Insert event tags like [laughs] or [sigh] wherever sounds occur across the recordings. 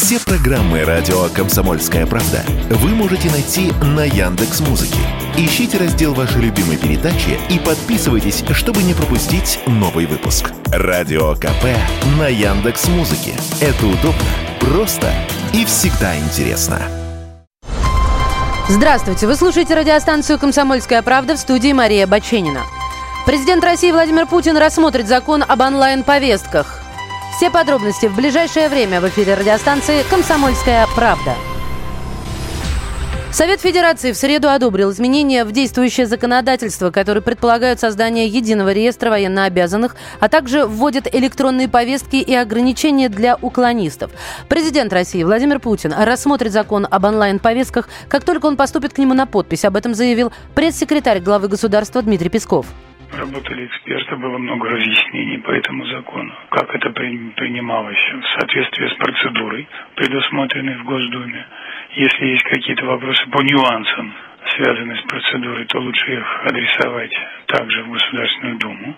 Все программы радио Комсомольская правда вы можете найти на Яндекс Музыке. Ищите раздел вашей любимой передачи и подписывайтесь, чтобы не пропустить новый выпуск. Радио КП на Яндекс Музыке. Это удобно, просто и всегда интересно. Здравствуйте, вы слушаете радиостанцию «Комсомольская правда» в студии Мария Баченина. Президент России Владимир Путин рассмотрит закон об онлайн-повестках. Все подробности в ближайшее время в эфире радиостанции «Комсомольская правда». Совет Федерации в среду одобрил изменения в действующее законодательство, которые предполагают создание единого реестра военнообязанных, а также вводят электронные повестки и ограничения для уклонистов. Президент России Владимир Путин рассмотрит закон об онлайн-повестках, как только он поступит к нему на подпись. Об этом заявил пресс-секретарь главы государства Дмитрий Песков. Работали эксперты, было много разъяснений по этому закону. Как это принималось в соответствии с процедурой, предусмотренной в Госдуме. Если есть какие-то вопросы по нюансам, связанные с процедурой, то лучше их адресовать также в Государственную Думу.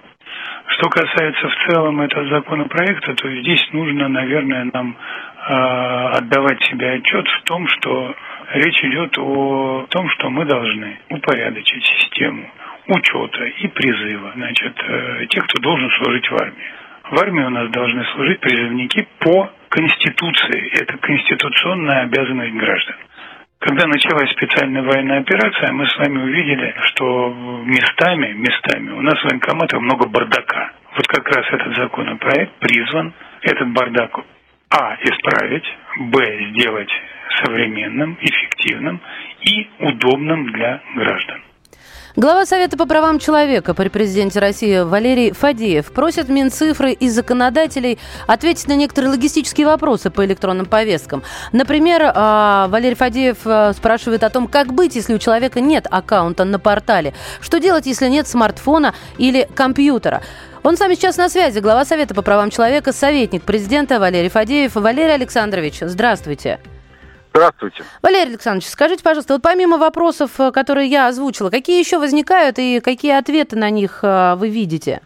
Что касается в целом этого законопроекта, то здесь нужно, наверное, нам э, отдавать себе отчет в том, что речь идет о том, что мы должны упорядочить систему учета и призыва, значит, э, тех, кто должен служить в армии. В армии у нас должны служить призывники по Конституции. Это конституционная обязанность граждан. Когда началась специальная военная операция, мы с вами увидели, что местами, местами у нас в военкоматах много бардака. Вот как раз этот законопроект призван этот бардак а. исправить, б. сделать современным, эффективным и удобным для граждан. Глава Совета по правам человека при президенте России Валерий Фадеев просит Минцифры и законодателей ответить на некоторые логистические вопросы по электронным повесткам. Например, а, Валерий Фадеев а, спрашивает о том, как быть, если у человека нет аккаунта на портале. Что делать, если нет смартфона или компьютера? Он с вами сейчас на связи. Глава Совета по правам человека, советник президента Валерий Фадеев. Валерий Александрович, здравствуйте. Здравствуйте. Валерий Александрович, скажите, пожалуйста, вот помимо вопросов, э, которые я озвучила, какие еще возникают и какие ответы на них э, вы видите?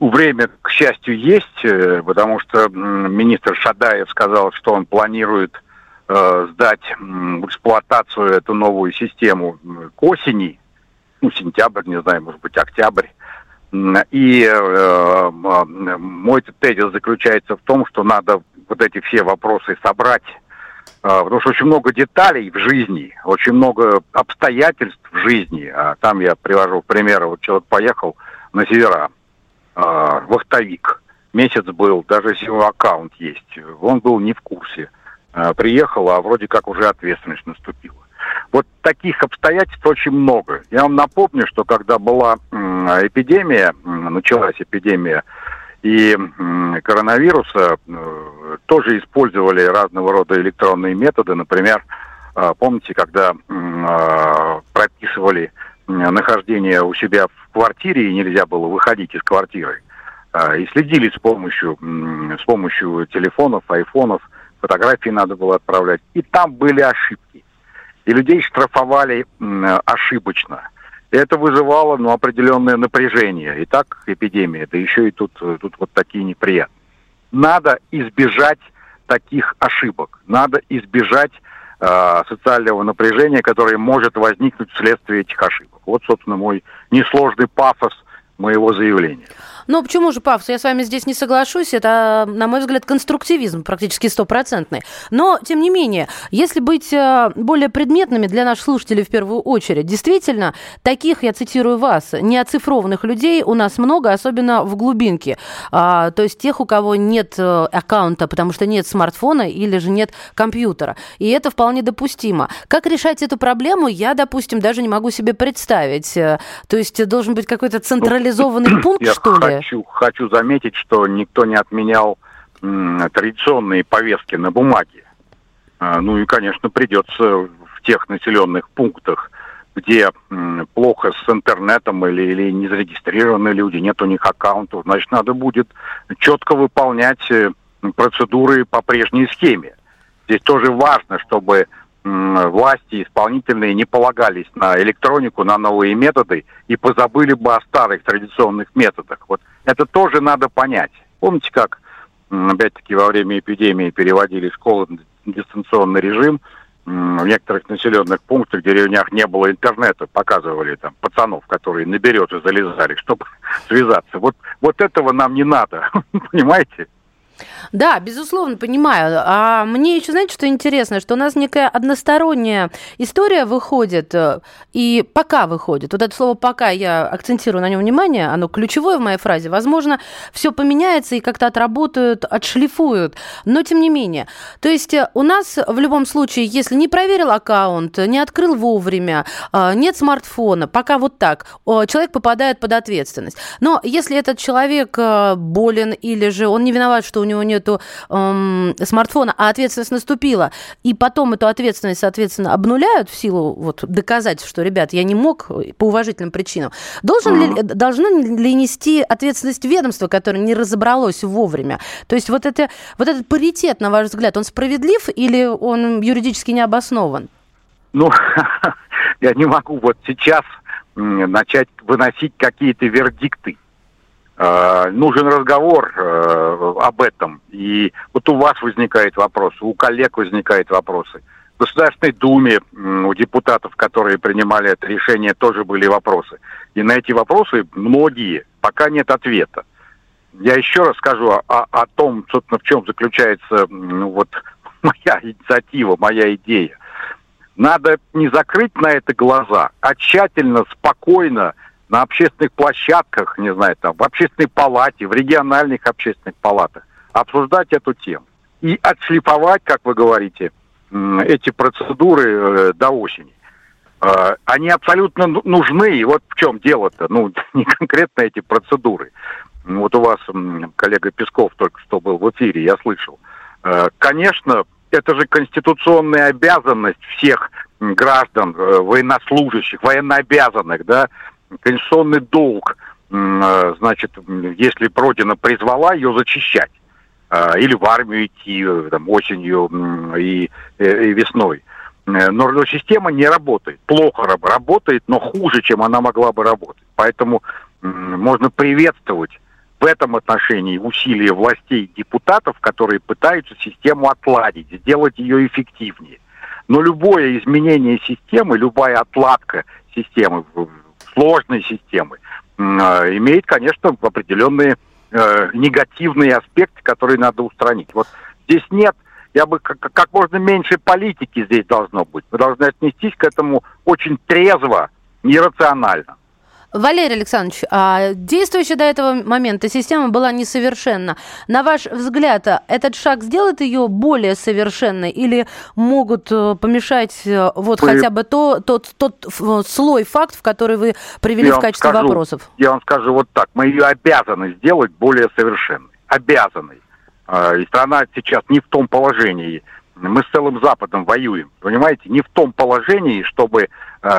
Время, к счастью, есть, э, потому что министр Шадаев сказал, что он планирует э, сдать в эксплуатацию эту новую систему к осени, ну, сентябрь, не знаю, может быть, октябрь. И э, мой тезис заключается в том, что надо вот эти все вопросы собрать потому что очень много деталей в жизни, очень много обстоятельств в жизни. А там я привожу пример, вот человек поехал на севера, а, вахтовик, месяц был, даже если его аккаунт есть, он был не в курсе. А, приехал, а вроде как уже ответственность наступила. Вот таких обстоятельств очень много. Я вам напомню, что когда была эпидемия, началась эпидемия и коронавируса э, тоже использовали разного рода электронные методы. Например, э, помните, когда э, прописывали нахождение у себя в квартире и нельзя было выходить из квартиры. И следили с помощью, с помощью телефонов, айфонов, фотографии надо было отправлять. И там были ошибки. И людей штрафовали ошибочно это вызывало ну, определенное напряжение. И так эпидемия, да еще и тут, тут вот такие неприятные. Надо избежать таких ошибок. Надо избежать э, социального напряжения, которое может возникнуть вследствие этих ошибок. Вот, собственно, мой несложный пафос моего заявления. Ну, почему же пафос? Я с вами здесь не соглашусь. Это, на мой взгляд, конструктивизм практически стопроцентный. Но, тем не менее, если быть э, более предметными для наших слушателей в первую очередь, действительно, таких, я цитирую вас, неоцифрованных людей у нас много, особенно в глубинке. А, то есть тех, у кого нет э, аккаунта, потому что нет смартфона или же нет компьютера. И это вполне допустимо. Как решать эту проблему, я, допустим, даже не могу себе представить. Э, то есть должен быть какой-то централизованный [coughs] пункт, что ли? Хочу, хочу заметить, что никто не отменял м, традиционные повестки на бумаге. А, ну и, конечно, придется в тех населенных пунктах, где м, плохо с интернетом или, или не зарегистрированы люди, нет у них аккаунтов, значит, надо будет четко выполнять э, процедуры по прежней схеме. Здесь тоже важно, чтобы власти исполнительные не полагались на электронику, на новые методы и позабыли бы о старых традиционных методах. Вот это тоже надо понять. Помните, как опять-таки во время эпидемии переводили школы на дистанционный режим, в некоторых населенных пунктах, деревнях не было интернета, показывали там пацанов, которые на березы залезали, чтобы [laughs] связаться. Вот, вот этого нам не надо, [laughs] понимаете? Да, безусловно, понимаю. А мне еще, знаете, что интересно, что у нас некая односторонняя история выходит, э, и пока выходит. Вот это слово «пока» я акцентирую на нем внимание, оно ключевое в моей фразе. Возможно, все поменяется и как-то отработают, отшлифуют, но тем не менее. То есть э, у нас в любом случае, если не проверил аккаунт, не открыл вовремя, э, нет смартфона, пока вот так, человек попадает под ответственность. Но если этот человек болен или же он не виноват, что у него нету эм, смартфона, а ответственность наступила, и потом эту ответственность, соответственно, обнуляют в силу вот, доказательств, что, ребят, я не мог по уважительным причинам, должен mm-hmm. ли, должно ли нести ответственность ведомства, которое не разобралось вовремя? То есть вот, это, вот этот паритет, на ваш взгляд, он справедлив или он юридически не обоснован? Ну, [laughs] я не могу вот сейчас начать выносить какие-то вердикты. Э, нужен разговор э, об этом. И вот у вас возникает вопрос, у коллег возникают вопросы. В Государственной Думе у депутатов, которые принимали это решение, тоже были вопросы. И на эти вопросы многие, пока нет ответа. Я еще раз скажу о, о том, собственно, в чем заключается ну, вот, [laughs] моя инициатива, моя идея. Надо не закрыть на это глаза, а тщательно, спокойно на общественных площадках, не знаю, там, в общественной палате, в региональных общественных палатах обсуждать эту тему. И отшлифовать, как вы говорите, эти процедуры э, до осени. Э, они абсолютно нужны. И вот в чем дело-то. Ну, [laughs] не конкретно эти процедуры. Вот у вас коллега Песков только что был в эфире, я слышал. Э, конечно, это же конституционная обязанность всех граждан, военнослужащих, военнообязанных, да, конституционный долг, э, значит, если Родина призвала ее зачищать, э, или в армию идти э, там, осенью и, и весной. Но система не работает. Плохо работает, но хуже, чем она могла бы работать. Поэтому можно приветствовать в этом отношении усилия властей и депутатов, которые пытаются систему отладить, сделать ее эффективнее. Но любое изменение системы, любая отладка системы сложной системы, а, имеет, конечно, определенные э, негативные аспекты, которые надо устранить. Вот здесь нет, я бы как, можно меньше политики здесь должно быть. Мы должны отнестись к этому очень трезво, нерационально. Валерий Александрович, а действующая до этого момента система была несовершенна. На ваш взгляд, этот шаг сделает ее более совершенной или могут э, помешать э, вот вы... хотя бы то, тот, тот слой фактов, который вы привели я в качестве скажу, вопросов? Я вам скажу вот так. Мы ее обязаны сделать более совершенной. Обязаны. А, и страна сейчас не в том положении, мы с целым Западом воюем, понимаете, не в том положении, чтобы э,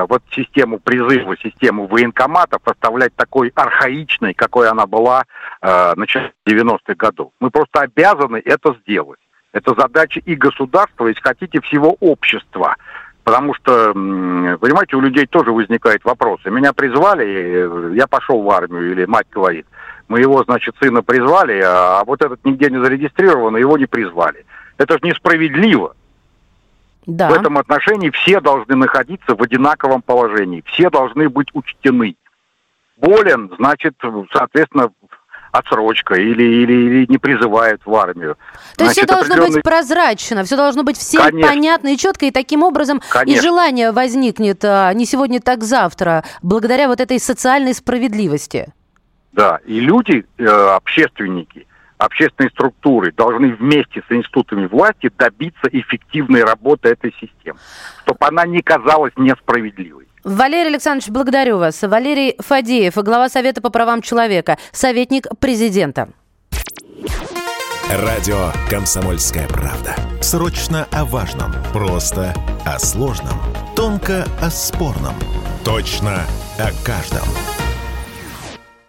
вот систему призыва, систему военкоматов оставлять такой архаичной, какой она была э, в начале 90-х годов. Мы просто обязаны это сделать. Это задача и государства, если хотите, всего общества. Потому что, понимаете, у людей тоже возникают вопросы. Меня призвали, я пошел в армию, или мать говорит, мы его, значит, сына призвали, а вот этот нигде не зарегистрирован, его не призвали. Это же несправедливо. Да. В этом отношении все должны находиться в одинаковом положении. Все должны быть учтены. Болен, значит, соответственно, отсрочка или, или, или не призывают в армию. То есть все должно определенный... быть прозрачно, все должно быть всем Конечно. понятно и четко, и таким образом Конечно. и желание возникнет а, не сегодня, так завтра, благодаря вот этой социальной справедливости. Да, и люди, э, общественники, общественные структуры должны вместе с институтами власти добиться эффективной работы этой системы, чтобы она не казалась несправедливой. Валерий Александрович, благодарю вас. Валерий Фадеев, глава Совета по правам человека, советник президента. Радио «Комсомольская правда». Срочно о важном. Просто о сложном. Тонко о спорном. Точно о каждом.